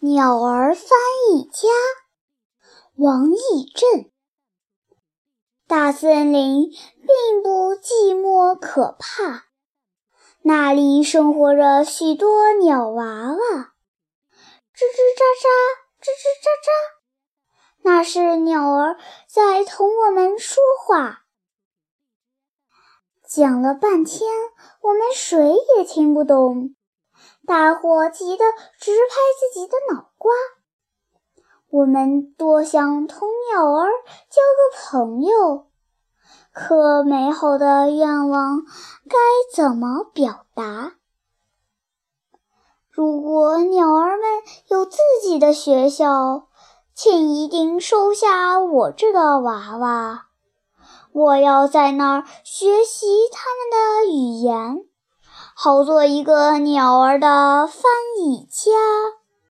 鸟儿翻译家，王义正。大森林并不寂寞可怕，那里生活着许多鸟娃娃，吱吱喳喳，吱吱喳喳，那是鸟儿在同我们说话。讲了半天，我们谁也听不懂。大伙急得直拍自己的脑瓜。我们多想同鸟儿交个朋友，可美好的愿望该怎么表达？如果鸟儿们有自己的学校，请一定收下我这个娃娃，我要在那儿学习他们的语言。好做一个鸟儿的翻译家。